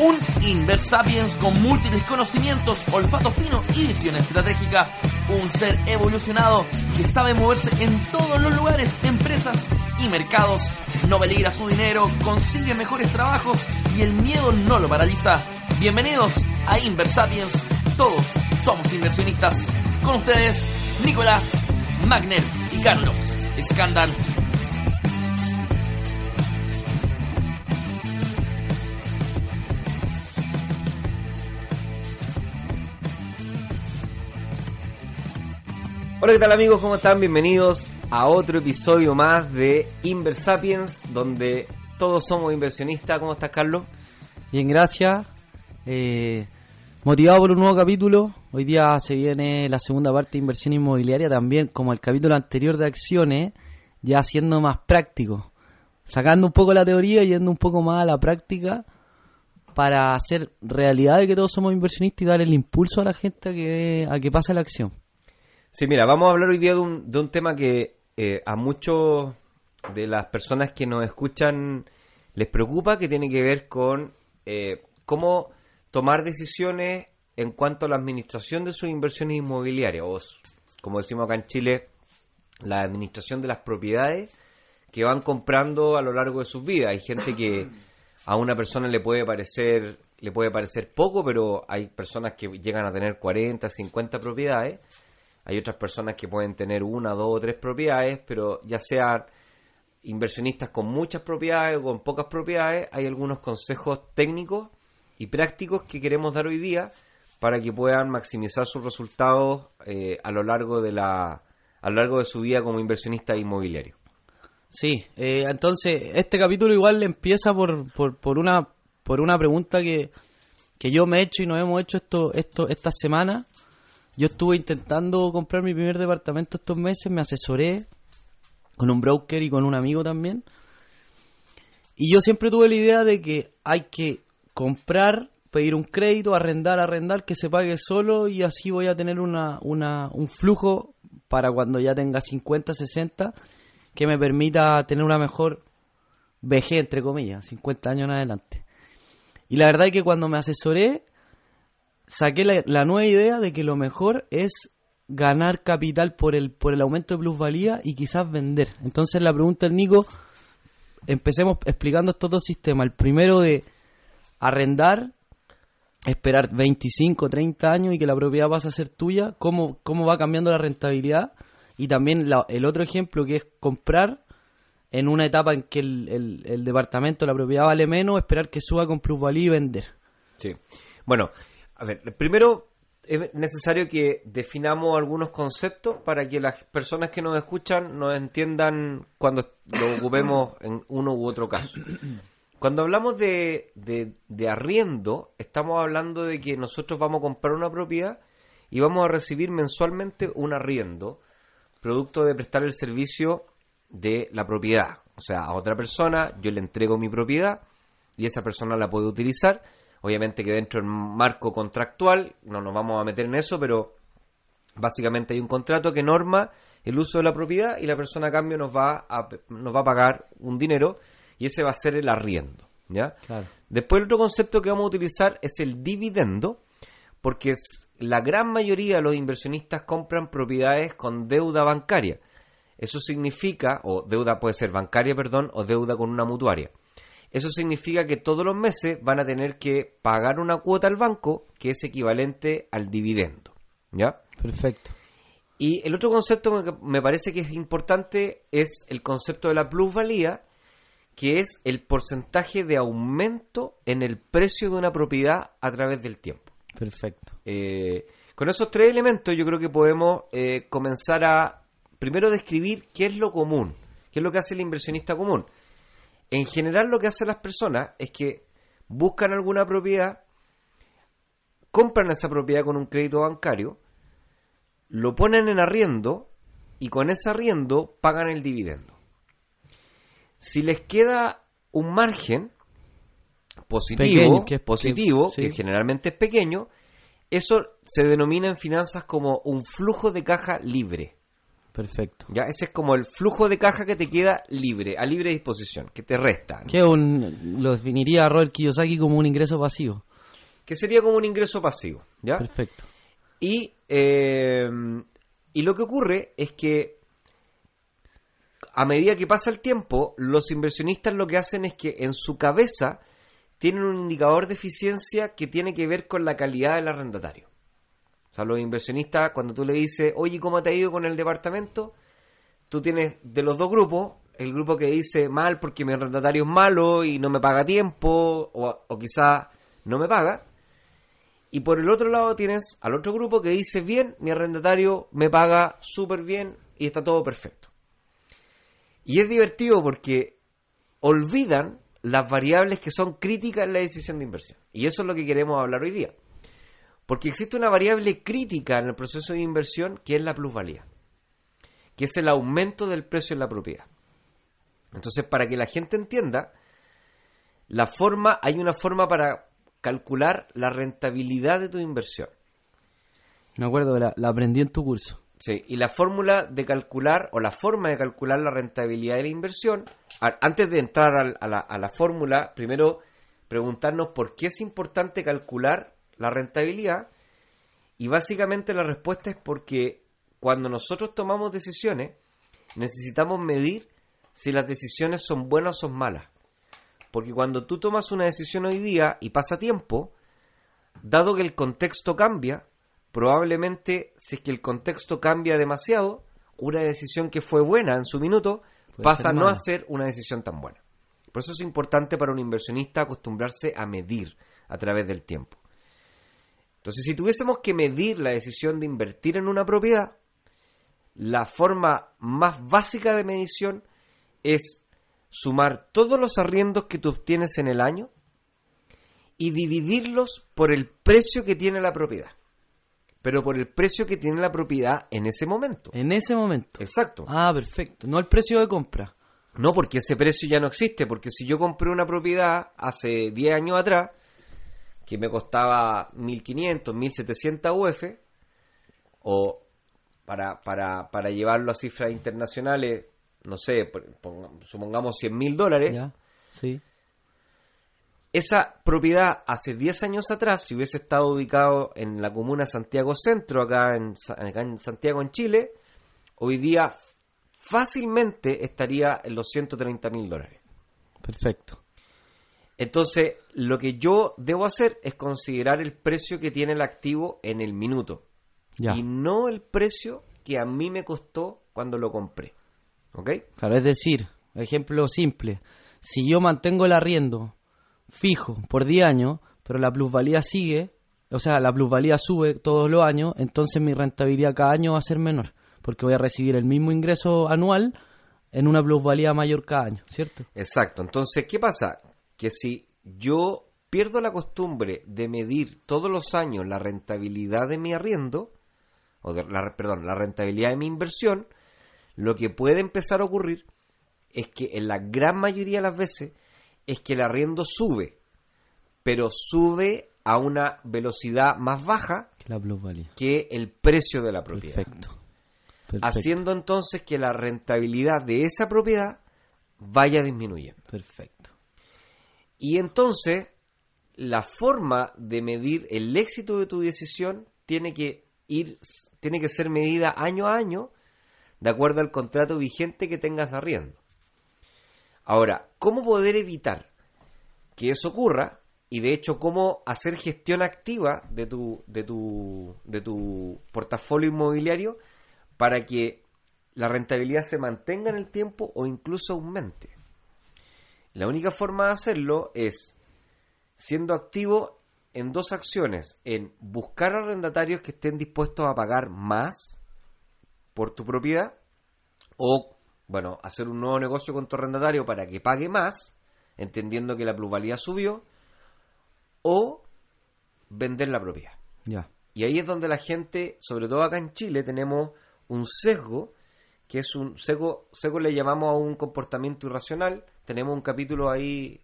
Un Inversapiens con múltiples conocimientos, olfato fino y visión estratégica. Un ser evolucionado que sabe moverse en todos los lugares, empresas y mercados. No peligra su dinero, consigue mejores trabajos y el miedo no lo paraliza. Bienvenidos a Inversapiens. Todos somos inversionistas. Con ustedes, Nicolás Magner y Carlos Escandal. Hola, ¿qué tal amigos? ¿Cómo están? Bienvenidos a otro episodio más de Inversapiens, donde todos somos inversionistas. ¿Cómo estás, Carlos? Bien, gracias. Eh, motivado por un nuevo capítulo. Hoy día se viene la segunda parte de inversión inmobiliaria, también como el capítulo anterior de acciones, ya siendo más práctico. Sacando un poco la teoría y yendo un poco más a la práctica para hacer realidad de que todos somos inversionistas y dar el impulso a la gente a que, a que pase la acción. Sí, mira, vamos a hablar hoy día de un, de un tema que eh, a muchos de las personas que nos escuchan les preocupa, que tiene que ver con eh, cómo tomar decisiones en cuanto a la administración de sus inversiones inmobiliarias, o como decimos acá en Chile, la administración de las propiedades que van comprando a lo largo de sus vidas. Hay gente que a una persona le puede parecer le puede parecer poco, pero hay personas que llegan a tener 40, 50 propiedades. Hay otras personas que pueden tener una, dos o tres propiedades, pero ya sean inversionistas con muchas propiedades o con pocas propiedades, hay algunos consejos técnicos y prácticos que queremos dar hoy día para que puedan maximizar sus resultados eh, a lo largo de la a lo largo de su vida como inversionista inmobiliario. Sí, eh, entonces este capítulo igual empieza por, por, por una por una pregunta que, que yo me he hecho y nos hemos hecho esto, esto esta semana. Yo estuve intentando comprar mi primer departamento estos meses, me asesoré con un broker y con un amigo también. Y yo siempre tuve la idea de que hay que comprar, pedir un crédito, arrendar, arrendar, que se pague solo y así voy a tener una, una, un flujo para cuando ya tenga 50, 60, que me permita tener una mejor vejez, entre comillas, 50 años en adelante. Y la verdad es que cuando me asesoré, saqué la, nueva idea de que lo mejor es ganar capital por el, por el aumento de plusvalía y quizás vender. Entonces la pregunta del Nico, empecemos explicando estos dos sistemas. El primero de arrendar, esperar 25, 30 años y que la propiedad pase a ser tuya, cómo, cómo va cambiando la rentabilidad. Y también el otro ejemplo que es comprar en una etapa en que el, el- el departamento, la propiedad vale menos, esperar que suba con plusvalía y vender. Sí. Bueno, a ver, primero es necesario que definamos algunos conceptos para que las personas que nos escuchan nos entiendan cuando lo ocupemos en uno u otro caso. Cuando hablamos de, de, de arriendo, estamos hablando de que nosotros vamos a comprar una propiedad y vamos a recibir mensualmente un arriendo, producto de prestar el servicio de la propiedad. O sea, a otra persona yo le entrego mi propiedad y esa persona la puede utilizar. Obviamente que dentro del marco contractual, no nos vamos a meter en eso, pero básicamente hay un contrato que norma el uso de la propiedad y la persona a cambio nos va a, nos va a pagar un dinero y ese va a ser el arriendo. ¿ya? Claro. Después el otro concepto que vamos a utilizar es el dividendo, porque es, la gran mayoría de los inversionistas compran propiedades con deuda bancaria. Eso significa, o deuda puede ser bancaria, perdón, o deuda con una mutuaria. Eso significa que todos los meses van a tener que pagar una cuota al banco que es equivalente al dividendo. ¿Ya? Perfecto. Y el otro concepto que me parece que es importante es el concepto de la plusvalía, que es el porcentaje de aumento en el precio de una propiedad a través del tiempo. Perfecto. Eh, con esos tres elementos yo creo que podemos eh, comenzar a primero describir qué es lo común, qué es lo que hace el inversionista común. En general lo que hacen las personas es que buscan alguna propiedad, compran esa propiedad con un crédito bancario, lo ponen en arriendo y con ese arriendo pagan el dividendo. Si les queda un margen positivo, Pequeño, que es- positivo, que- generalmente es pequeño, eso se denomina en finanzas como un flujo de caja libre. Perfecto. ¿ya? Ese es como el flujo de caja que te queda libre, a libre disposición, que te resta. ¿no? Que un, lo definiría Robert Kiyosaki como un ingreso pasivo. Que sería como un ingreso pasivo. ¿ya? Perfecto. Y, eh, y lo que ocurre es que a medida que pasa el tiempo, los inversionistas lo que hacen es que en su cabeza tienen un indicador de eficiencia que tiene que ver con la calidad del arrendatario. Sea, los inversionistas, cuando tú le dices, oye, ¿cómo te ha ido con el departamento? Tú tienes de los dos grupos, el grupo que dice mal porque mi arrendatario es malo y no me paga tiempo, o, o quizá no me paga. Y por el otro lado tienes al otro grupo que dice, bien, mi arrendatario me paga súper bien y está todo perfecto. Y es divertido porque olvidan las variables que son críticas en la decisión de inversión. Y eso es lo que queremos hablar hoy día. Porque existe una variable crítica en el proceso de inversión que es la plusvalía, que es el aumento del precio en la propiedad. Entonces, para que la gente entienda, la forma, hay una forma para calcular la rentabilidad de tu inversión. Me acuerdo, la, la aprendí en tu curso. Sí, y la fórmula de calcular o la forma de calcular la rentabilidad de la inversión, a- antes de entrar al- a, la, a la fórmula, primero preguntarnos por qué es importante calcular la rentabilidad y básicamente la respuesta es porque cuando nosotros tomamos decisiones necesitamos medir si las decisiones son buenas o son malas. Porque cuando tú tomas una decisión hoy día y pasa tiempo, dado que el contexto cambia, probablemente si es que el contexto cambia demasiado, una decisión que fue buena en su minuto Puede pasa a no a ser una decisión tan buena. Por eso es importante para un inversionista acostumbrarse a medir a través del tiempo. Entonces, si tuviésemos que medir la decisión de invertir en una propiedad, la forma más básica de medición es sumar todos los arriendos que tú obtienes en el año y dividirlos por el precio que tiene la propiedad. Pero por el precio que tiene la propiedad en ese momento. En ese momento. Exacto. Ah, perfecto. No el precio de compra. No, porque ese precio ya no existe. Porque si yo compré una propiedad hace 10 años atrás, que me costaba 1500, 1700 UF, o para, para, para llevarlo a cifras internacionales, no sé, supongamos 100 mil dólares, ¿Ya? Sí. esa propiedad hace 10 años atrás, si hubiese estado ubicado en la comuna Santiago Centro, acá en, acá en Santiago, en Chile, hoy día fácilmente estaría en los 130 mil dólares. Perfecto. Entonces, lo que yo debo hacer es considerar el precio que tiene el activo en el minuto Ya. y no el precio que a mí me costó cuando lo compré. ¿Ok? Claro, es decir, ejemplo simple. Si yo mantengo el arriendo fijo por 10 años, pero la plusvalía sigue, o sea, la plusvalía sube todos los años, entonces mi rentabilidad cada año va a ser menor, porque voy a recibir el mismo ingreso anual en una plusvalía mayor cada año, ¿cierto? Exacto. Entonces, ¿qué pasa? Que si yo pierdo la costumbre de medir todos los años la rentabilidad de mi arriendo, o de la, perdón, la rentabilidad de mi inversión, lo que puede empezar a ocurrir es que en la gran mayoría de las veces es que el arriendo sube, pero sube a una velocidad más baja La que el precio de la propiedad Perfecto. Perfecto. haciendo entonces que la rentabilidad de esa propiedad vaya disminuyendo. Perfecto. Y entonces, la forma de medir el éxito de tu decisión tiene que ir, tiene que ser medida año a año de acuerdo al contrato vigente que tengas de arriendo. Ahora, ¿cómo poder evitar que eso ocurra? Y de hecho, ¿cómo hacer gestión activa de tu, de tu, de tu portafolio inmobiliario para que la rentabilidad se mantenga en el tiempo o incluso aumente? La única forma de hacerlo es siendo activo en dos acciones, en buscar arrendatarios que estén dispuestos a pagar más por tu propiedad o, bueno, hacer un nuevo negocio con tu arrendatario para que pague más, entendiendo que la plusvalía subió, o vender la propiedad. Ya. Y ahí es donde la gente, sobre todo acá en Chile, tenemos un sesgo que es un seco, seco le llamamos a un comportamiento irracional. Tenemos un capítulo ahí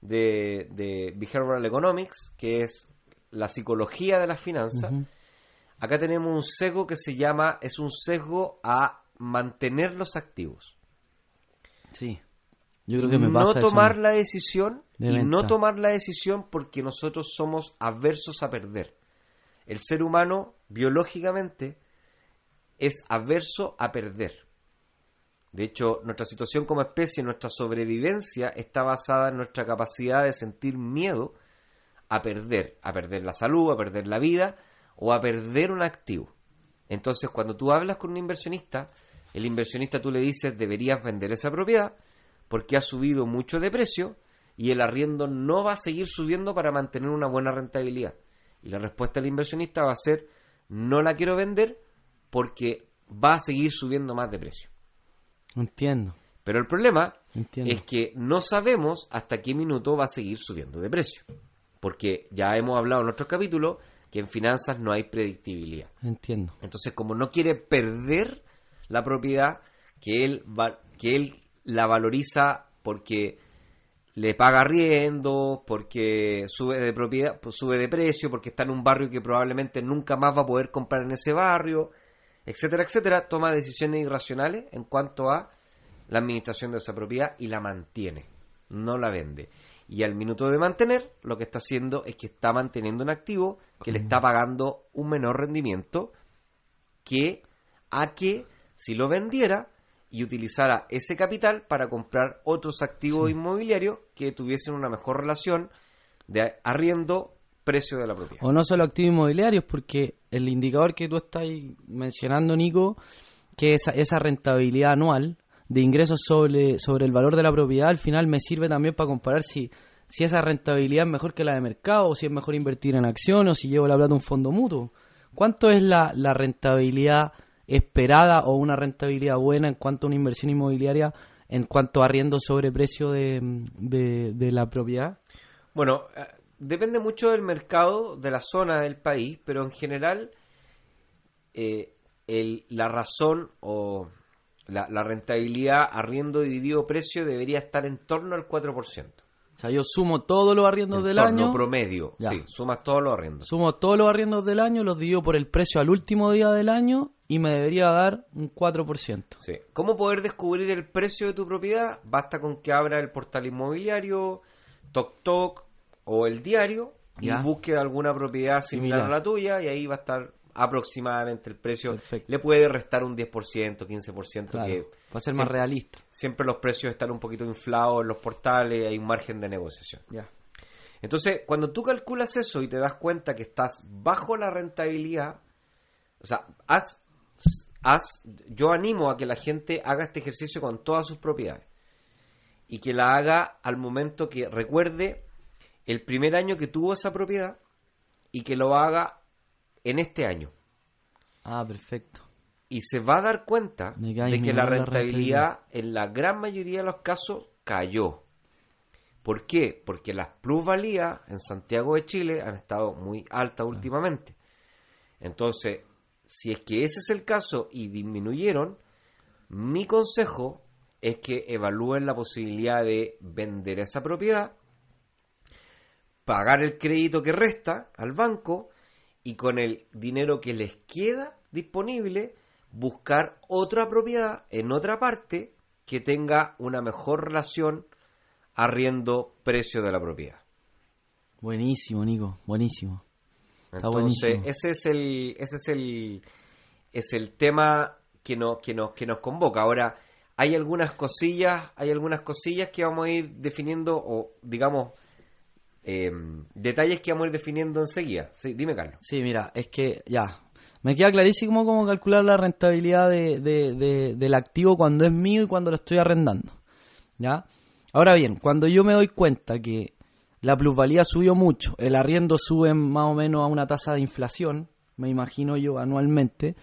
de, de Behavioral Economics, que es la psicología de las finanzas. Acá tenemos un sesgo que se llama, es un sesgo a mantener los activos. Sí. Yo creo que me pasa no eso. tomar la decisión De y no tomar la decisión porque nosotros somos aversos a perder. El ser humano biológicamente es averso a perder. De hecho, nuestra situación como especie, nuestra sobrevivencia está basada en nuestra capacidad de sentir miedo a perder, a perder la salud, a perder la vida o a perder un activo. Entonces, cuando tú hablas con un inversionista, el inversionista tú le dices deberías vender esa propiedad porque ha subido mucho de precio y el arriendo no va a seguir subiendo para mantener una buena rentabilidad. Y la respuesta del inversionista va a ser no la quiero vender porque va a seguir subiendo más de precio. Entiendo. Pero el problema Entiendo. es que no sabemos hasta qué minuto va a seguir subiendo de precio. Porque ya hemos hablado en otros capítulos que en finanzas no hay predictibilidad. Entiendo. Entonces, como no quiere perder la propiedad, que él, va- que él la valoriza porque le paga arriendo, porque sube de propiedad, pues sube de precio, porque está en un barrio que probablemente nunca más va a poder comprar en ese barrio, etcétera, etcétera, toma decisiones irracionales en cuanto a la administración de esa propiedad y la mantiene, no la vende. Y al minuto de mantener, lo que está haciendo es que está manteniendo un activo que le está pagando un menor rendimiento que a que si lo vendiera y utilizara ese capital para comprar otros activos inmobiliarios que tuviesen una mejor relación de arriendo precio de la propiedad. O no solo activos inmobiliarios, porque el indicador que tú estás mencionando, Nico, que esa, esa rentabilidad anual de ingresos sobre, sobre el valor de la propiedad, al final me sirve también para comparar si, si esa rentabilidad es mejor que la de mercado, o si es mejor invertir en acciones, o si llevo la plata a un fondo mutuo. ¿Cuánto es la, la rentabilidad esperada o una rentabilidad buena en cuanto a una inversión inmobiliaria, en cuanto a arriendo sobre precio de, de, de la propiedad? Bueno, depende mucho del mercado, de la zona del país, pero en general eh, el- la razón o la, la rentabilidad arriendo dividido precio debería estar en torno al 4%. O sea, yo sumo todos los arriendos En del torno año. promedio, Ya. sí, sumas todos los arriendos. Sumo todos los arriendos del año, los divido por el precio al último día del año y me debería dar un 4%. Sí. ¿Cómo poder descubrir el precio de tu propiedad? Basta con que abra el portal inmobiliario, TokTok o el diario Ya. y busque alguna propiedad similar Similar. a la tuya y ahí va a estar aproximadamente el precio. Perfecto. Le puede restar un 10%, 15%, Claro, que para ser siempre- más realista. siempre los precios están un poquito inflados en los portales, hay un margen de negociación. Ya. Entonces, cuando tú calculas eso y te das cuenta que estás bajo la rentabilidad, o sea, haz, haz- yo animo a que la gente haga este ejercicio con todas sus propiedades y que la haga al momento que recuerde el primer año que tuvo esa propiedad y que lo haga en este año. Ah, perfecto. Y se va a dar cuenta De que ha de que la disminuido la rentabilidad en la gran mayoría de los casos cayó. ¿Por qué? Porque las plusvalías en Santiago de Chile han estado muy altas últimamente. Entonces, si es que ese es el caso y disminuyeron, mi consejo es que evalúen la posibilidad de vender esa propiedad, pagar el crédito que resta al banco y con el dinero que les queda disponible buscar otra propiedad en otra parte que tenga una mejor relación arriendo-precio de la propiedad. Buenísimo, Nico. Buenísimo. Está Entonces, buenísimo. ese es el, ese es el, es el tema que nos, que nos, que nos convoca. Ahora, hay algunas cosillas, hay algunas cosillas que vamos a ir definiendo, o digamos, eh, detalles que vamos a ir definiendo enseguida. Sí, dime, Carlos. Sí, mira, es que ya. Me queda clarísimo cómo calcular la rentabilidad de, de- de- del activo cuando es mío y cuando lo estoy arrendando. ¿Ya? Ahora bien, cuando yo me doy cuenta que la plusvalía subió mucho, el arriendo sube más o menos a una tasa de inflación, me imagino yo anualmente,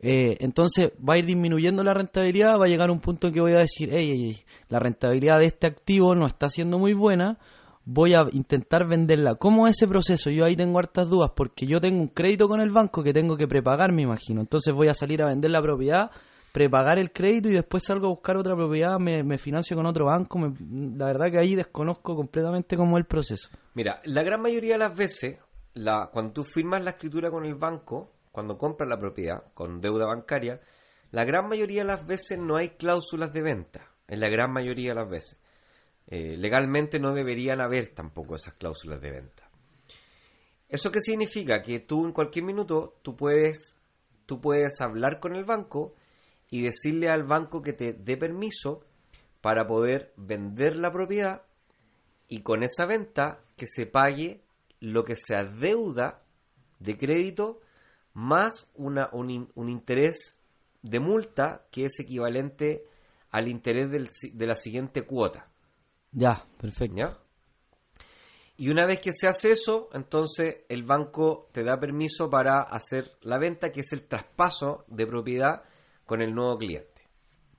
eh, entonces va a ir disminuyendo la rentabilidad, va a llegar un punto en que voy a decir, hey, hey, hey, la rentabilidad de este activo no está siendo muy buena, voy a intentar venderla. ¿Cómo es ese proceso? Yo ahí tengo hartas dudas porque yo tengo un crédito con el banco que tengo que prepagar, me imagino. Entonces voy a salir a vender la propiedad prepagar el crédito y después salgo a buscar otra propiedad, me, financio con otro banco. me- la verdad que ahí desconozco completamente cómo es el proceso. Mira, la gran mayoría de las veces, la, cuando tú firmas la escritura con el banco, cuando compras la propiedad con deuda bancaria, la gran mayoría de las veces no hay cláusulas de venta. En la gran mayoría de las veces. Eh, legalmente no deberían haber tampoco esas cláusulas de venta. ¿Eso qué significa? Que tú en cualquier minuto tú puedes, tú puedes hablar con el banco y decirle al banco que te dé permiso para poder vender la propiedad y con esa venta que se pague lo que se adeuda de crédito más una, un, un interés de multa que es equivalente al interés del de la siguiente cuota. Ya, perfecto. ¿ya? Y una vez que se hace eso, entonces el banco te da permiso para hacer la venta, que es el traspaso de propiedad con el nuevo cliente.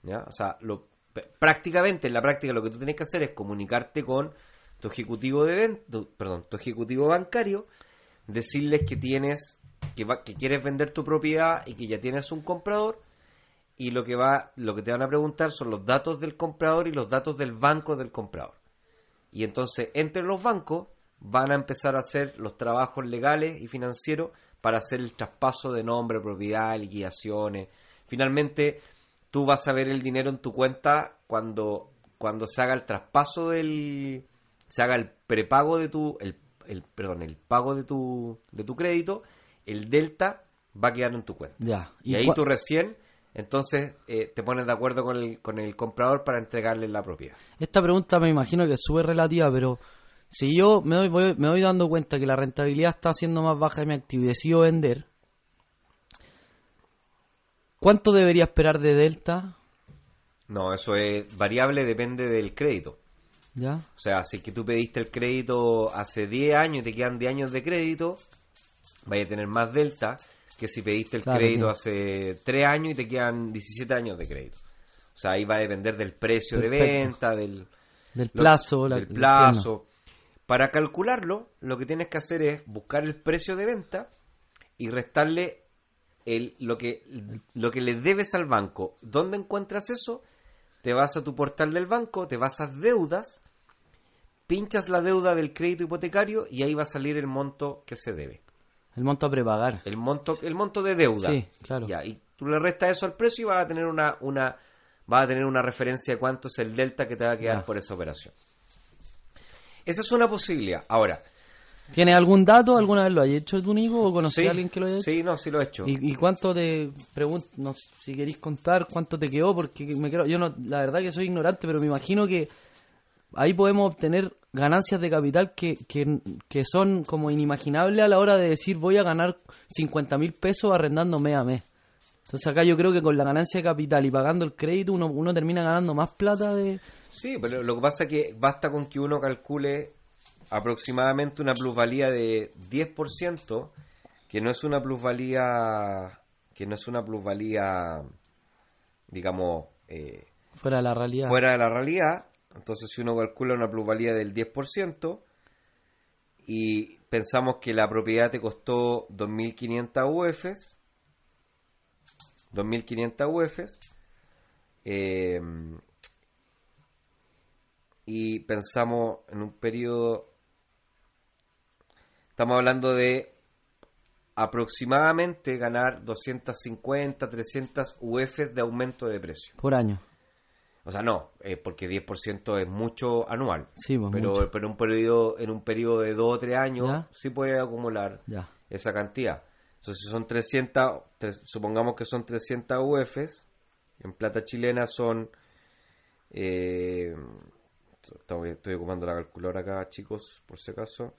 ¿ya? O sea, lo, prácticamente en la práctica lo que tú tienes que hacer es comunicarte con tu ejecutivo de ven- tu- perdón, tu ejecutivo bancario, decirles que tienes que, va- que quieres vender tu propiedad y que ya tienes un comprador y lo que va lo que te van a preguntar son los datos del comprador y los datos del banco del comprador. Y entonces entre los bancos van a empezar a hacer los trabajos legales y financieros para hacer el traspaso de nombre, propiedad, liquidaciones. Finalmente, tú vas a ver el dinero en tu cuenta cuando, cuando se haga el traspaso del... se haga el prepago de tu... el, el- perdón, el pago de tu, de tu crédito, el delta va a quedar en tu cuenta. Ya. Y, ahí cua- tú recién, entonces, eh, te pones de acuerdo con el, con el comprador para entregarle la propiedad. Esta pregunta me imagino que es súper relativa, pero si yo me doy, voy- me doy dando cuenta que la rentabilidad está siendo más baja de mi activo y decido vender, ¿cuánto debería esperar de Delta? No, eso es variable, depende del crédito. ¿Ya? O sea, si es que tú pediste el crédito hace 10 años y te quedan 10 años de crédito, vaya a tener más delta que si pediste el Claro, crédito hace 3 años y te quedan 17 años de crédito. O sea, ahí va a depender del precio de venta, del, Del lo- plazo. la- del plazo. Para calcularlo, lo que tienes que hacer es buscar el precio de venta y restarle el, lo, que, lo que le debes al banco. ¿Dónde encuentras eso? Te vas a tu portal del banco, te vas a deudas, pinchas la deuda del crédito hipotecario y ahí va a salir el monto que se debe. El monto a prepagar. El monto, el monto de deuda. Sí, claro. Ya, y tú le restas eso al precio y vas a tener una, una, vas a tener una referencia de cuánto es el delta que te va a quedar Ya. por esa operación. Esa es una posibilidad. Ahora, ¿Tienes algún dato? ¿Alguna vez lo has hecho tú, Nico? ¿O conocí sí, a alguien que lo haya hecho? sí, no, sí lo he hecho. ¿Y, y cuánto te pregunto, no si queréis contar cuánto te quedó? Porque me creo, yo no, la verdad que soy ignorante, pero me imagino que ahí podemos obtener ganancias de capital que, que, que son como inimaginables a la hora de decir voy a ganar 50 mil pesos arrendando mes a mes. Entonces acá yo creo que con la ganancia de capital y pagando el crédito uno, uno termina ganando más plata de... Sí, pero lo que pasa es que basta con que uno calcule aproximadamente una plusvalía de 10%, que no es una plusvalía, que no es una plusvalía, digamos, eh, fuera de la realidad. fuera de la realidad. Entonces, si uno calcula una plusvalía del 10% y pensamos que la propiedad te costó 2.500 UFs, 2.500 UFs, eh, y pensamos en un periodo, estamos hablando de aproximadamente ganar 250, 300 UFs de aumento de precio. Por año. O sea, no, eh, porque 10% es mucho anual. Sí, pues, pero, mucho. pero un periodo, en un periodo de 2 o 3 años Ya. sí puede acumular Ya. esa cantidad. Entonces, si son 300, tres- supongamos que son 300 UFs, en plata chilena son... eh, estoy, estoy ocupando la calculadora acá, chicos, por si acaso.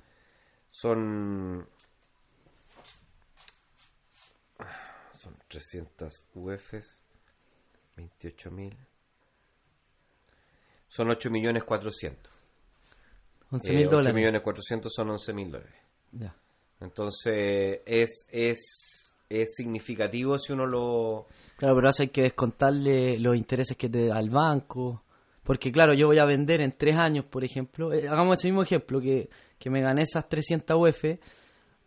Son... Son 300 UFs, 28.000. Son 8 millones 400. 11 Eh, mil 8 dólares. millones 400 son 11 mil dólares. Ya. Entonces, es, es, es significativo si uno lo... Claro, pero hay que descontarle los intereses que te da el banco. Porque claro, yo voy a vender en tres años, por ejemplo. eh, hagamos ese mismo ejemplo, que, que me gané esas 300 UF.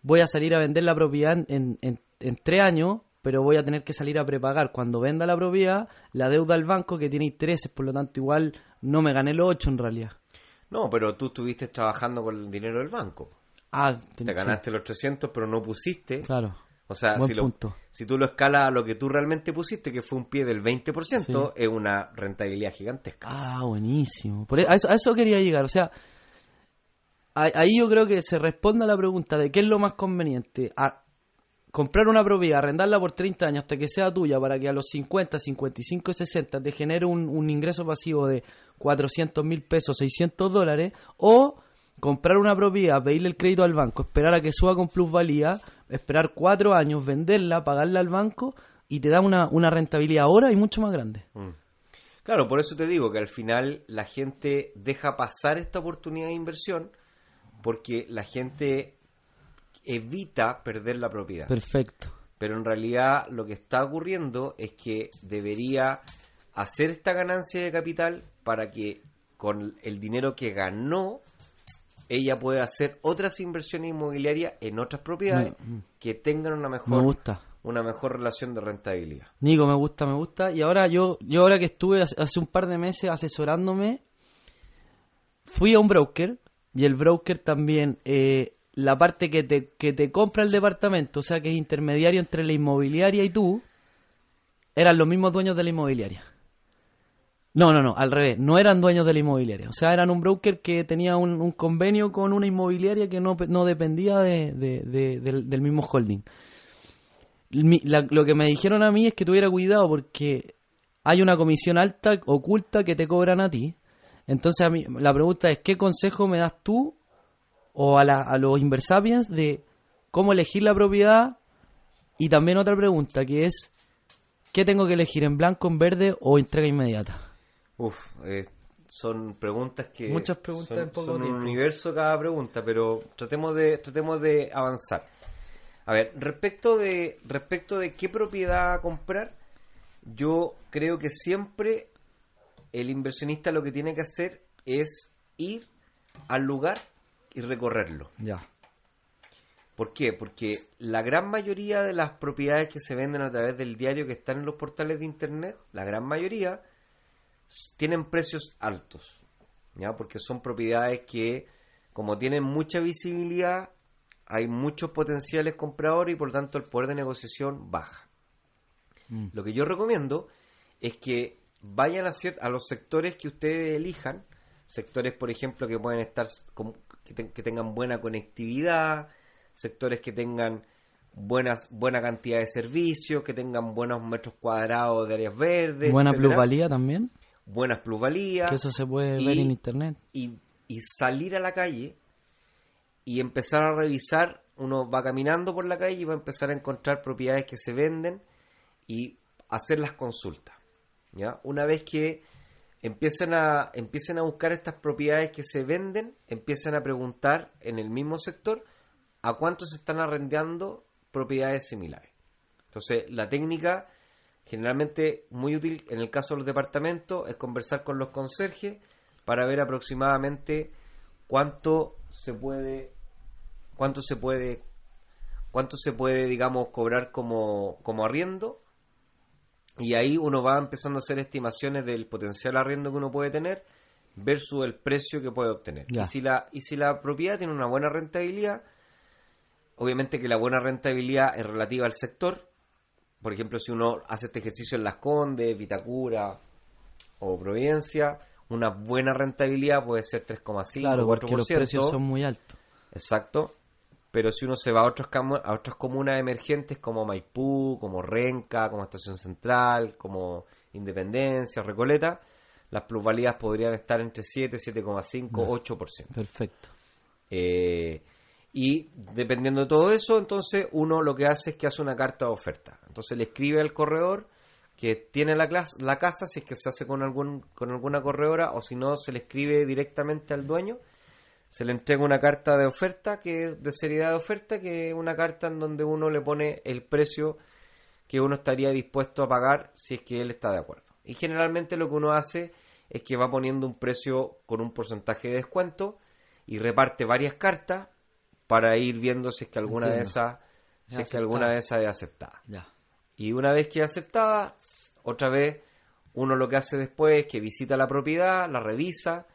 Voy a salir a vender la propiedad en, en, en tres años, pero voy a tener que salir a prepagar cuando venda la propiedad la deuda al banco que tiene intereses, por lo tanto igual no me gané los 8 en realidad. No, pero tú estuviste trabajando con el dinero del banco. Ah, Te ganaste los 300, pero no pusiste. sí, claro. O sea, Buen si, lo- punto. si tú lo escalas a lo que tú realmente pusiste, que fue un pie del 20%, es una rentabilidad gigantesca. Ah, buenísimo. Por e- a, eso, a eso quería llegar. O sea, ahí yo creo que se responde a la pregunta de qué es lo más conveniente. A comprar una propiedad, arrendarla por 30 años hasta que sea tuya para que a los 50, 55 y 60 te genere un, un ingreso pasivo de 400 mil pesos, 600 dólares. O comprar una propiedad, pedirle el crédito al banco, esperar a que suba con plusvalía, esperar cuatro años, venderla, pagarla al banco y te da una, una rentabilidad ahora y mucho más grande. Mm. Claro, por eso te digo que al final la gente deja pasar esta oportunidad de inversión porque la gente evita perder la propiedad. Perfecto. Pero en realidad lo que está ocurriendo es que debería hacer esta ganancia de capital para que con el dinero que ganó ella pueda hacer otras inversiones inmobiliarias en otras propiedades que tengan una Me mejor gusta. una mejor relación de rentabilidad. Nico, me gusta, me gusta. Y ahora yo, yo ahora que estuve hace hace un par de meses asesorándome, fui a un broker y el broker también, eh, la parte que te, que te compra el departamento, o sea que es intermediario entre la inmobiliaria y tú, eran los mismos dueños de la inmobiliaria. No, no, no, al revés, no eran dueños de la inmobiliaria. O sea, eran un broker que tenía un, un convenio con una inmobiliaria que no, no dependía de- de- de- del, mismo holding. Lo que me dijeron a mí es que tuviera cuidado porque hay una comisión alta oculta que te cobran a ti. Entonces a mí, la pregunta es, ¿qué consejo me das tú o a, la- a los inversapiens de cómo elegir la propiedad? Y también otra pregunta que es, ¿qué tengo que elegir en blanco, en verde o entrega inmediata? Uf, eh, son preguntas que Muchas preguntas son, en poco son un universo cada pregunta, pero tratemos de tratemos de avanzar. A ver, respecto de respecto de qué propiedad comprar, yo creo que siempre el inversionista lo que tiene que hacer es ir al lugar y recorrerlo. Ya. ¿Por qué? Porque la gran mayoría de las propiedades que se venden a través del diario que están en los portales de internet, la gran mayoría tienen precios altos, ¿ya? Porque son propiedades que, como tienen mucha visibilidad, hay muchos potenciales compradores y por lo tanto el poder de negociación baja. Mm. Lo que yo recomiendo es que vayan a, a los sectores que ustedes elijan, sectores, por ejemplo, que pueden estar con- que, ten- que tengan buena conectividad, sectores que tengan buenas buena cantidad de servicios, que tengan buenos metros cuadrados de áreas verdes, Buena etcétera, plusvalía también, buenas plusvalías que eso se puede y- ver en internet. y, y salir a la calle y empezar a revisar, uno va caminando por la calle y va a empezar a encontrar propiedades que se venden y hacer las consultas. ¿ya? Una vez que empiecen a, empiecen a buscar estas propiedades que se venden, empiezan a preguntar en el mismo sector a cuánto se están arrendando propiedades similares. Entonces, la técnica generalmente muy útil en el caso de los departamentos es conversar con los conserjes para ver aproximadamente cuánto se puede cuánto se puede cuánto se puede digamos cobrar como, como arriendo y ahí uno va empezando a hacer estimaciones del potencial arriendo que uno puede tener versus el precio que puede obtener Ya. y si la y si la propiedad tiene una buena rentabilidad obviamente que la buena rentabilidad es relativa al sector por ejemplo si uno hace este ejercicio en Las Condes, Vitacura o Providencia una buena rentabilidad puede ser 3,5 Claro, porque 4%. los precios son muy altos. Exacto. Pero si uno se va a, otros a otras comunas emergentes como Maipú, como Renca, como Estación Central, como Independencia, Recoleta, las plusvalías podrían estar entre 7, 7,5, 8%. Perfecto. Eh, y dependiendo de todo eso, entonces uno lo que hace es que hace una carta de oferta. Entonces le escribe al corredor que tiene la, la casa, si es que se hace con, algún, con alguna corredora, o si no, se le escribe directamente al dueño. Se le entrega una carta de oferta, que de seriedad de oferta, que es una carta en donde uno le pone el precio que uno estaría dispuesto a pagar si es que él está de acuerdo. Y generalmente lo que uno hace es que va poniendo un precio con un porcentaje de descuento y reparte varias cartas para ir viendo si es que alguna de esas si es que alguna de esas es aceptada. Ya. Y una vez que es aceptada, otra vez uno lo que hace después es que visita la propiedad, la revisa,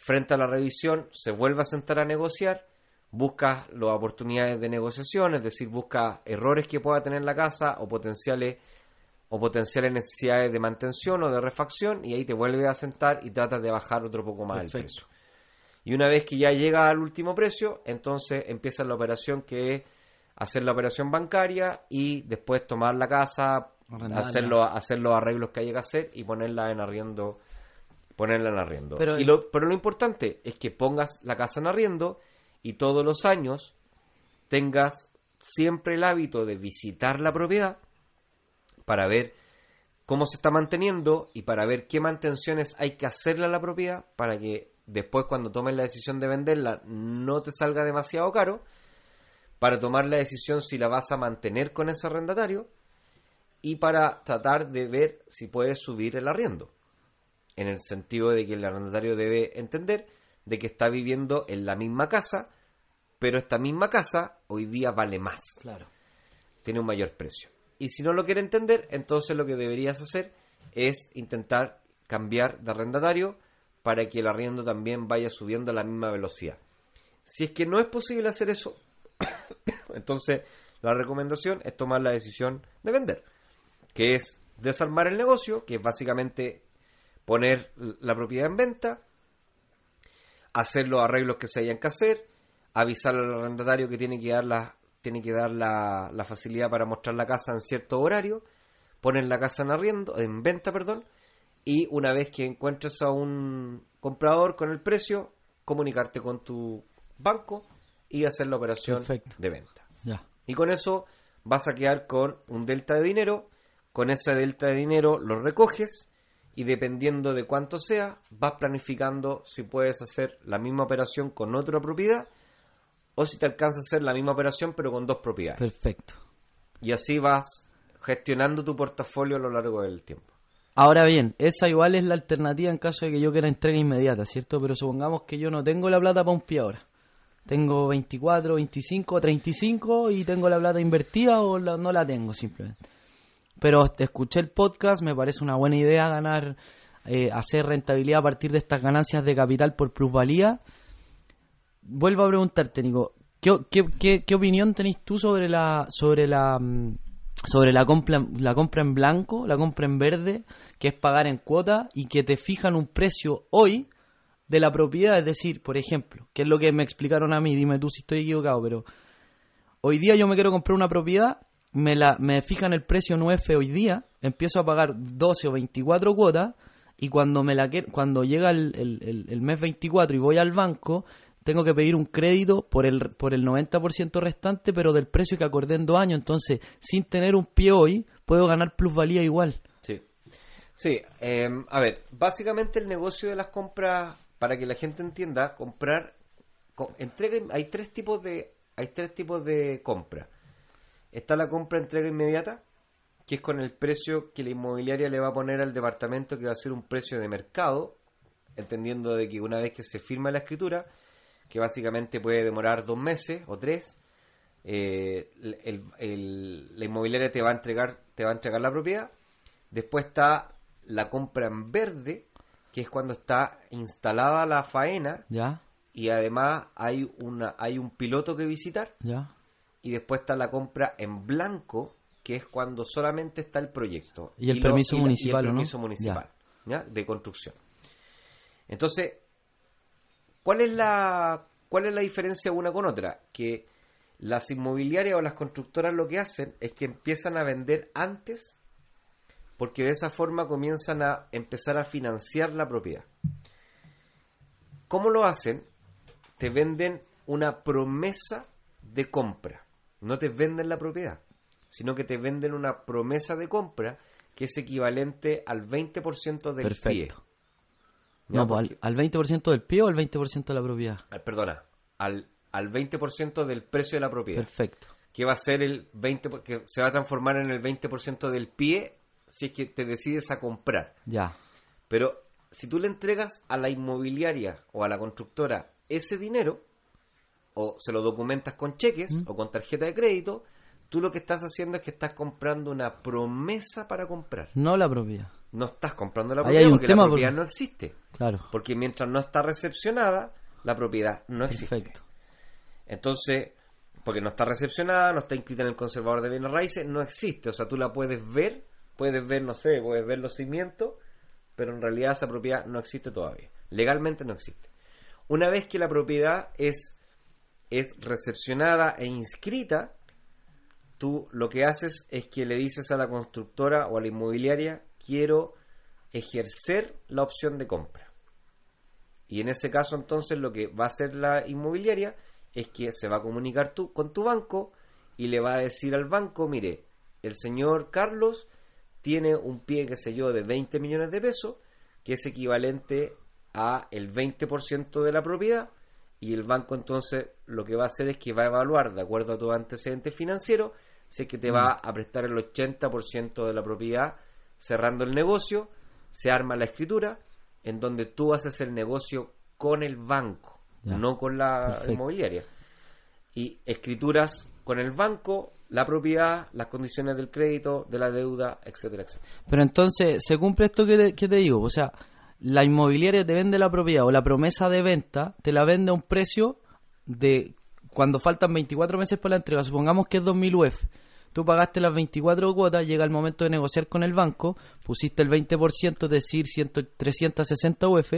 frente a la revisión se vuelve a sentar a negociar, busca las oportunidades de negociación, es decir, busca errores que pueda tener la casa o potenciales o potenciales necesidades de mantención o de refacción y ahí te vuelve a sentar y tratas de bajar otro poco más el precio. Y una vez que ya llega al último precio, entonces empieza la operación que es hacer la operación bancaria y después tomar la casa, hacer los, hacer los arreglos que haya que hacer y ponerla en arriendo. Ponerla en arriendo. Pero- y lo, pero lo importante es que pongas la casa en arriendo y todos los años tengas siempre el hábito de visitar la propiedad para ver cómo se está manteniendo y para ver qué mantenciones hay que hacerle a la propiedad para que después cuando tomes la decisión de venderla no te salga demasiado caro, para tomar la decisión si la vas a mantener con ese arrendatario y para tratar de ver si puedes subir el arriendo. En el sentido de que el arrendatario debe entender de que está viviendo en la misma casa, pero esta misma casa hoy día vale más Claro. tiene un mayor precio. Y si no lo quiere entender, entonces lo que deberías hacer es intentar cambiar de arrendatario para que el arriendo también vaya subiendo a la misma velocidad. Si es que no es posible hacer eso, entonces la recomendación es tomar la decisión de vender, que es desarmar el negocio, que es básicamente poner la propiedad en venta, hacer los arreglos que se hayan que hacer, avisar al arrendatario que tiene que dar la, tiene que dar la, la facilidad para mostrar la casa en cierto horario, poner la casa en arriendo, en venta, perdón, y una vez que encuentres a un comprador con el precio, comunicarte con tu banco y hacer la operación Perfecto. de venta. Ya. Y con eso vas a quedar con un delta de dinero. Con ese delta de dinero lo recoges y dependiendo de cuánto sea, vas planificando si puedes hacer la misma operación con otra propiedad o si te alcanza a hacer la misma operación pero con dos propiedades. Perfecto. Y así vas gestionando tu portafolio a lo largo del tiempo. Ahora bien, esa igual es la alternativa en caso de que yo quiera entrega inmediata, ¿cierto? Pero supongamos que yo no tengo la plata para un pie ahora. Tengo 24, 25, 35 y tengo la plata invertida o la- no la tengo simplemente. Pero escuché el podcast, me parece una buena idea ganar, eh, hacer rentabilidad a partir de estas ganancias de capital por plusvalía. Vuelvo a preguntarte, Nico, ¿qué, qué, qué, opinión tenés tú sobre la sobre la mm, sobre la compra la compra en blanco, la compra en verde, que es pagar en cuota y que te fijan un precio hoy de la propiedad, es decir, por ejemplo, que es lo que me explicaron a mí, dime tú si estoy equivocado, pero hoy día yo me quiero comprar una propiedad, me la me fijan el precio en hoy día, empiezo a pagar 12 o 24 cuotas y cuando me la cuando llega el, el- el- mes 24 y voy al banco, tengo que pedir un crédito por el por el 90% restante, pero del precio que acordé en dos años, entonces, sin tener un pie hoy, puedo ganar plusvalía igual. Sí. Sí, eh, a ver, básicamente el negocio de las compras, para que la gente entienda, comprar, co- entrega, hay tres tipos de, hay tres tipos de compra. Está la compra entrega inmediata, que es con el precio que la inmobiliaria le va a poner al departamento, que va a ser un precio de mercado, entendiendo de que una vez que se firma la escritura, que básicamente puede demorar dos meses o tres, eh, el- el- la inmobiliaria te va a entregar te va a entregar la propiedad después está la compra en verde que es cuando está instalada la faena ¿Ya? y además hay una hay un piloto que visitar ¿Ya? Y después está la compra en blanco que es cuando solamente está el proyecto Y el lo- permiso y municipal, el permiso municipal ¿ya? de construcción entonces ¿Cuál es la cuál es la diferencia una con otra? Que las inmobiliarias o las constructoras lo que hacen es que empiezan a vender antes porque de esa forma comienzan a empezar a financiar la propiedad. ¿Cómo lo hacen? Te venden una promesa de compra. No te venden la propiedad, sino que te venden una promesa de compra que es equivalente al 20% del pie. Perfecto. Ya, No, pues, al, al 20% del pie o al 20% de la propiedad. Ah, perdona, al, al 20% del precio de la propiedad, Perfecto. que va a ser el 20, por- que se va a transformar en el 20% del pie si es que te decides a comprar. Ya. Pero si tú le entregas a la inmobiliaria o a la constructora ese dinero, o se lo documentas con cheques o con tarjeta de crédito, Tú lo que estás haciendo es que estás comprando una promesa para comprar. No la propiedad. No estás comprando la Ahí propiedad porque la propiedad no existe. Claro. Porque mientras no está recepcionada, la propiedad no existe. Perfecto. Entonces, porque no está recepcionada, no está inscrita en el conservador de bienes raíces, no existe. O sea, tú la puedes ver, puedes ver, no sé, puedes ver los cimientos, pero en realidad esa propiedad no existe todavía. Legalmente no existe. Una vez que la propiedad es, es recepcionada e inscrita, tú lo que haces es que le dices a la constructora o a la inmobiliaria, quiero ejercer la opción de compra. Y en ese caso entonces lo que va a hacer la inmobiliaria es que se va a comunicar tú con tu banco y le va a decir al banco, mire, el señor Carlos tiene un pie, qué sé yo, de 20 millones de pesos, que es equivalente a el 20% de la propiedad, y el banco entonces lo que va a hacer es que va a evaluar, de acuerdo a tu antecedente financiero, si es que te va a prestar el 80% de la propiedad cerrando el negocio, se arma la escritura, en donde tú haces el negocio con el banco, Ya. no con la Perfecto. inmobiliaria. Y escrituras con el banco, la propiedad, las condiciones del crédito, de la deuda, etcétera, etcétera. Pero entonces, ¿se cumple esto que te, que te digo? O sea, la inmobiliaria te vende la propiedad o la promesa de venta, te la vende a un precio de cuando faltan 24 meses para la entrega. Supongamos que es 2000 UF. Tú pagaste las 24 cuotas, llega el momento de negociar con el banco, pusiste el 20%, es decir, 100 360 UF,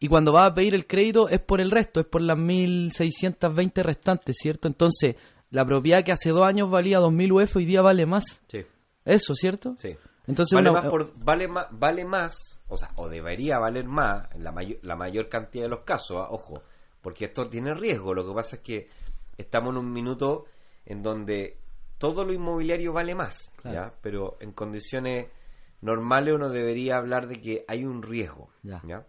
y cuando vas a pedir el crédito es por el resto, es por las 1620 restantes, ¿cierto? Entonces, la propiedad que hace dos años valía 2000 UF hoy día vale más. Sí, Eso, ¿cierto? sí. Entonces, vale, una- más por- vale, más, vale más, o sea, o debería valer más en la, mayor, la mayor cantidad de los casos, ah, ojo, porque esto tiene riesgo. Lo que pasa es que estamos en un minuto en donde todo lo inmobiliario vale más, Claro. ¿ya? Pero en condiciones normales uno debería hablar de que hay un riesgo, Ya. ¿ya?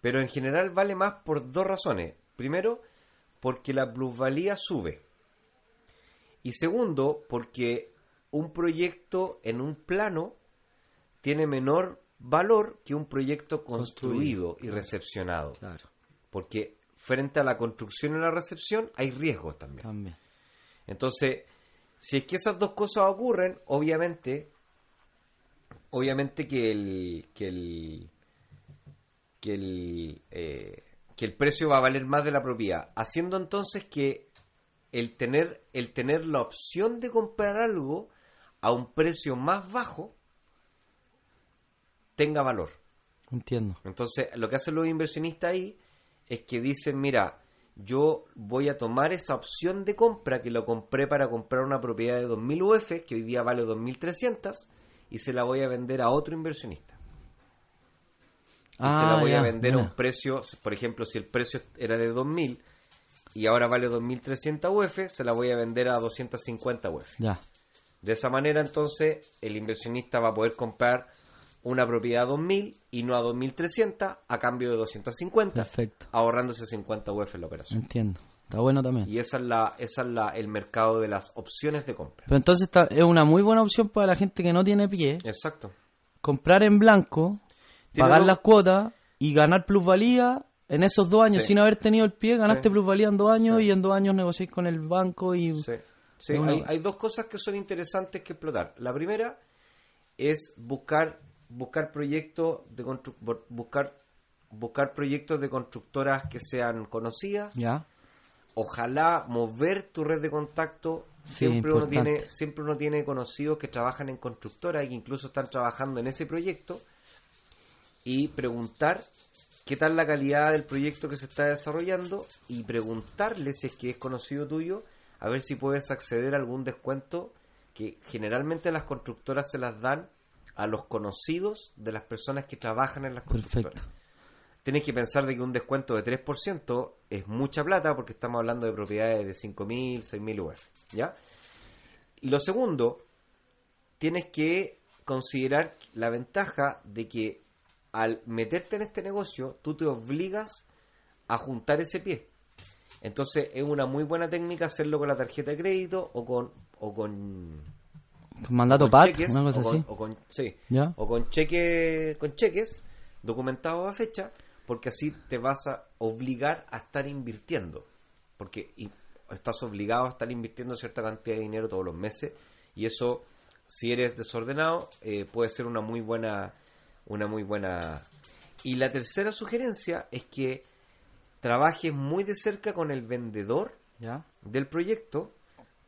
Pero en general vale más por dos razones. Primero, porque la plusvalía sube. Y segundo, porque un proyecto en un plano tiene menor valor que un proyecto construido, y recepcionado. Claro, Porque frente a la construcción y la recepción hay riesgos también. también. Entonces, si es que esas dos cosas ocurren, obviamente, obviamente que el que el que el eh, que el precio va a valer más de la propiedad, haciendo entonces que el tener el tener la opción de comprar algo a un precio más bajo tenga valor. Entiendo. Entonces, lo que hacen los inversionistas ahí es que dicen, mira, yo voy a tomar esa opción de compra que lo compré para comprar una propiedad de 2.000 UF, que hoy día vale 2.300, y se la voy a vender a otro inversionista. Y se la voy a Ah, vender a un precio, por ejemplo, si el precio era de 2.000 y ahora vale 2.300 UF, se la voy a vender a 250 UF. Ya, De esa manera, entonces, el inversionista va a poder comprar una propiedad a 2.000 y no a 2.300 a cambio de 250, perfecto. ahorrándose 50 UF en la operación. Entiendo. Está bueno también. Y esa es, la, esa es la, el mercado de las opciones de compra. Pero entonces está- es una muy buena opción para la gente que no tiene pie. Exacto. Comprar en blanco, pagar las cuotas y ganar plusvalía en esos dos años. Sí. Sin haber tenido el pie, ganaste Sí. plusvalía en dos años Sí. y en dos años negociáis con el banco y... Sí, hay, hay dos cosas que son interesantes que explotar. La primera es buscar buscar proyectos de buscar buscar proyectos de constructoras que sean conocidas. Ya, Ojalá mover tu red de contacto. Sí, Siempre uno tiene siempre uno tiene conocidos que trabajan en constructoras y que incluso están trabajando en ese proyecto y preguntar qué tal la calidad del proyecto que se está desarrollando y preguntarle si es que es conocido tuyo a ver si puedes acceder a algún descuento que generalmente las constructoras se las dan a los conocidos de las personas que trabajan en las constructoras. perfecto. Tienes que pensar de que un descuento de 3% es mucha plata porque estamos hablando de propiedades de 5.000, 6.000 UF, ¿ya? Y lo segundo, tienes que considerar la ventaja de que al meterte en este negocio, tú te obligas a juntar ese pie. Entonces es una muy buena técnica hacerlo con la tarjeta de crédito o con o con, Con mandato PAT, cheques una cosa o con, así. o con- sí, ¿Ya? o con cheque con cheques documentados a fecha porque así te vas a obligar a estar invirtiendo porque y estás obligado a estar invirtiendo cierta cantidad de dinero todos los meses y eso, si eres desordenado, eh, puede ser una muy buena, una muy buena. Y la tercera sugerencia es que trabajes muy de cerca con el vendedor ¿Ya? del proyecto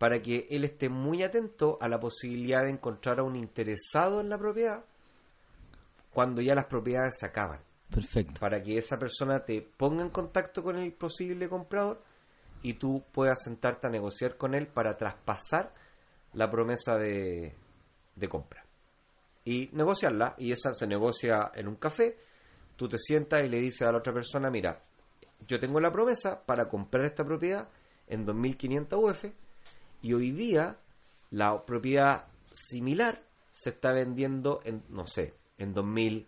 para que él esté muy atento a la posibilidad de encontrar a un interesado en la propiedad cuando ya las propiedades se acaban Perfecto. para que esa persona te ponga en contacto con el posible comprador y tú puedas sentarte a negociar con él para traspasar la promesa de, de compra. Y negociarla, y esa se negocia en un café, tú te sientas y le dices a la otra persona, mira, yo tengo la promesa para comprar esta propiedad en 2.500 UF y hoy día la propiedad similar se está vendiendo en, no sé, en 2.000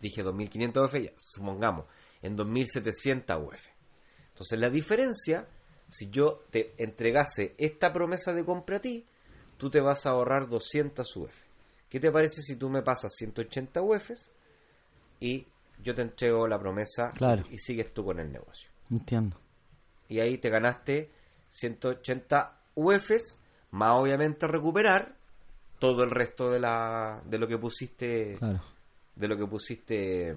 dije 2.500 UF, ya, supongamos, en 2.700 UF. Entonces la diferencia, si yo te entregase esta promesa de compra a ti, tú te vas a ahorrar 200 UF. ¿Qué te parece si tú me pasas 180 UF y yo te entrego la promesa Claro. y sigues tú con el negocio? Entiendo. Y ahí te ganaste 180 UFs, más obviamente recuperar todo el resto de la de lo que pusiste Claro. de lo que pusiste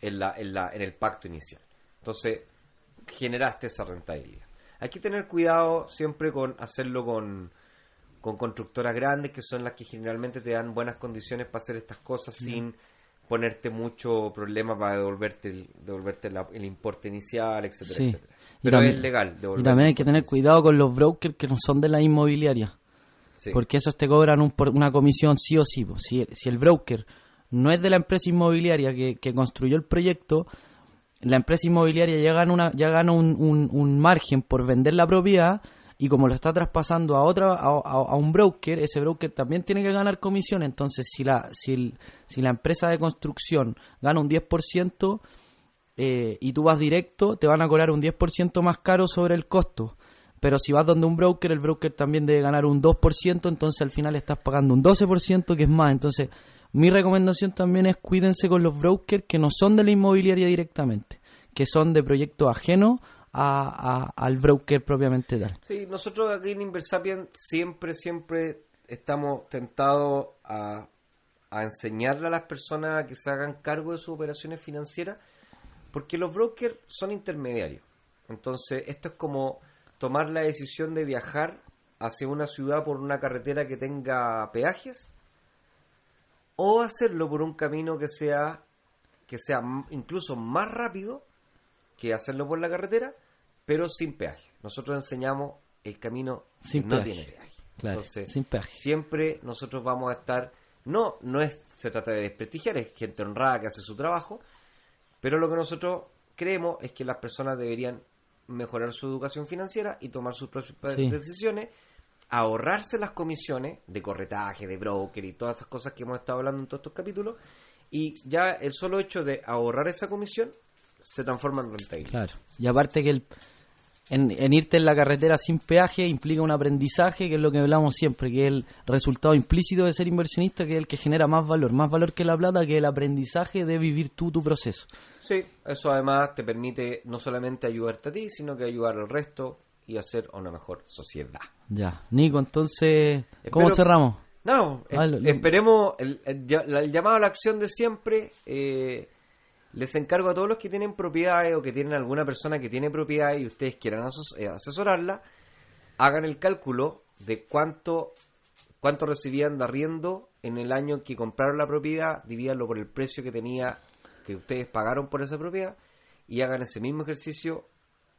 en, la, en, la, en el pacto inicial. Entonces, generaste esa rentabilidad. Hay que tener cuidado siempre con hacerlo con, con constructoras grandes, que son las que generalmente te dan buenas condiciones para hacer estas cosas sin ponerte mucho problema para devolverte el, devolverte la- el importe inicial, etcétera, Sí. etcétera. Pero también- es legal Y también el hay que tener cuidado con los brokers que no son de la inmobiliaria. Sí. Porque esos te cobran un por- una comisión sí o sí. Si, si el broker no es de la empresa inmobiliaria que, que construyó el proyecto, la empresa inmobiliaria ya gana, una, ya gana un, un- un margen por vender la propiedad y como lo está traspasando a otra a, un broker, ese broker también tiene que ganar comisión. Entonces, si la, si, si la empresa de construcción gana un 10%, eh, y tú vas directo, te van a cobrar un 10% más caro sobre el costo. Pero si vas donde un broker, el broker también debe ganar un 2%, entonces al final estás pagando un 12% que es más. Entonces, mi recomendación también es cuídense con los brokers que no son de la inmobiliaria directamente, que son de proyectos ajenos a, a- al broker propiamente tal. Sí, nosotros aquí en Inversapien siempre, siempre estamos tentados a, a enseñarle a las personas a que se hagan cargo de sus operaciones financieras, porque los brokers son intermediarios. Entonces, esto es como tomar la decisión de viajar hacia una ciudad por una carretera que tenga peajes o hacerlo por un camino que sea que sea incluso más rápido que hacerlo por la carretera, pero sin peaje. Nosotros enseñamos el camino Sin que no tiene peaje. Claro, Entonces, sin peaje. siempre nosotros vamos a estar no no es se trata de desprestigiar, es gente honrada que hace su trabajo, pero lo que nosotros creemos es que las personas deberían mejorar su educación financiera y tomar sus propias Sí. decisiones, ahorrarse las comisiones de corretaje, de broker y todas estas cosas que hemos estado hablando en todos estos capítulos, y ya el solo hecho de ahorrar esa comisión se transforma en rentabilidad. Claro. Y aparte que el, en, en irte en la carretera sin peaje implica un aprendizaje, que es lo que hablamos siempre, que es el resultado implícito de ser inversionista, que es el que genera más valor, más valor que la plata, que el aprendizaje de vivir tú tu proceso. Sí, eso además te permite no solamente ayudarte a ti, sino que ayudar al resto y hacer una mejor sociedad. Ya. Nico, entonces, ¿cómo Espero- cerramos? No, Ah, esperemos el, el llamado a la acción de siempre. eh, les encargo a todos los que tienen propiedades o que tienen alguna persona que tiene propiedades y ustedes quieran eh, asesorarla, hagan el cálculo de cuánto cuánto recibían de arriendo en el año en que compraron la propiedad, divídanlo por el precio que tenía que ustedes pagaron por esa propiedad y hagan ese mismo ejercicio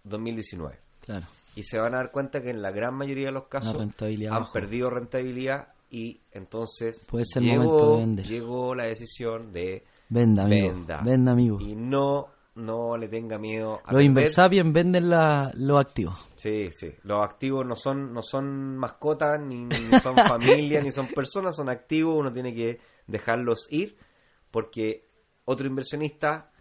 2019 Claro. y se van a dar cuenta que en la gran mayoría de los casos han bajo. perdido rentabilidad y entonces Puede ser llegó, momento de vender. llegó la decisión de Venda, amigo. venda. Venda, amigo. y no no le tenga miedo a Los perder. Inversapien venden la, los activos. Sí, sí. Los activos no son no son mascotas ni, ni son familia ni son personas, son activos, uno tiene que dejarlos ir porque otro inversionista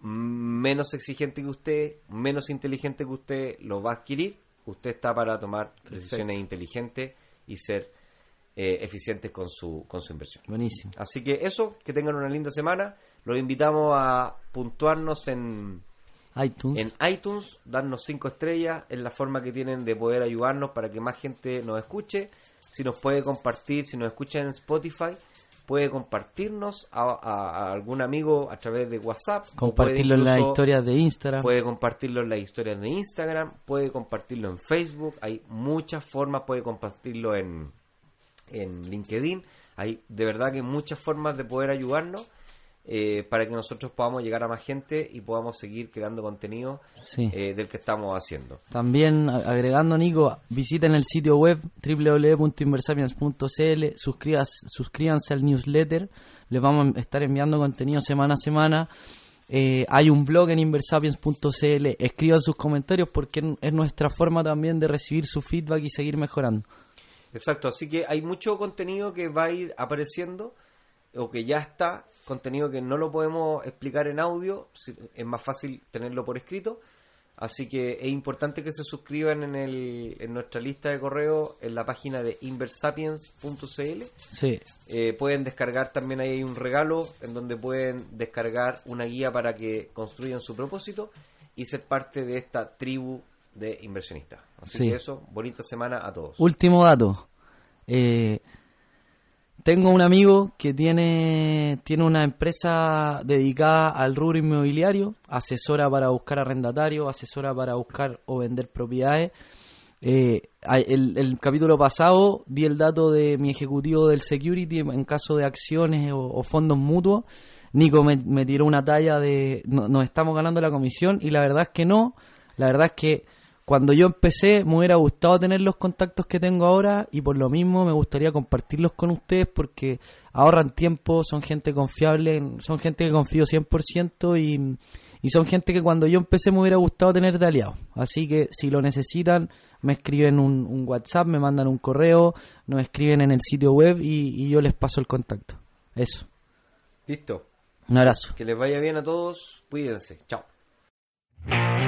menos exigente que usted, menos inteligente que usted, lo va a adquirir. Usted está para tomar decisiones inteligentes y ser eh, eficientes con su, con su inversión. Buenísimo. Así que eso, que tengan una linda semana. Los invitamos a puntuarnos en, iTunes. en iTunes, darnos cinco estrellas, es la forma que tienen de poder ayudarnos para que más gente nos escuche. Si nos puede compartir, si nos escucha en Spotify, puede compartirnos a, a- a algún amigo a través de WhatsApp. Compartirlo en las historias de Instagram. Puede compartirlo en las historias de Instagram, puede compartirlo en Facebook, hay muchas formas, puede compartirlo en, en LinkedIn, hay de verdad que muchas formas de poder ayudarnos eh, para que nosotros podamos llegar a más gente y podamos seguir creando contenido Sí. eh, del que estamos haciendo. También agregando, Nico, visiten el sitio web www.inversapiens.cl, suscríbanse al newsletter, les vamos a estar enviando contenido semana a semana. Eh, hay un blog en inversapiens.cl, escriban sus comentarios porque es nuestra forma también de recibir su feedback y seguir mejorando. Exacto, así que hay mucho contenido que va a ir apareciendo o que ya está, contenido que no lo podemos explicar en audio, es más fácil tenerlo por escrito, así que es importante que se suscriban en, el, en nuestra lista de correo en la página de inversapiens.cl. Sí, Eh, pueden descargar también ahí hay un regalo en donde pueden descargar una guía para que construyan su propósito y ser parte de esta tribu de inversionistas. Así Sí. que eso, bonita semana a todos. Último dato. Eh, tengo un amigo que tiene, tiene una empresa dedicada al rubro inmobiliario, asesora para buscar arrendatarios, asesora para buscar o vender propiedades. Eh, el, el capítulo pasado di el dato de mi ejecutivo del security en caso de acciones o, o fondos mutuos. Nico me, me tiró una talla de no- nos estamos ganando la comisión y la verdad es que no. La verdad es que cuando yo empecé me hubiera gustado tener los contactos que tengo ahora y por lo mismo me gustaría compartirlos con ustedes porque ahorran tiempo, son gente confiable, son gente que confío 100% y, y son gente que cuando yo empecé me hubiera gustado tener de aliado. Así que si lo necesitan, me escriben un, un WhatsApp, me mandan un correo, nos escriben en el sitio web y, y yo les paso el contacto. Eso. Listo. Un abrazo. Que les vaya bien a todos. Cuídense. Chao.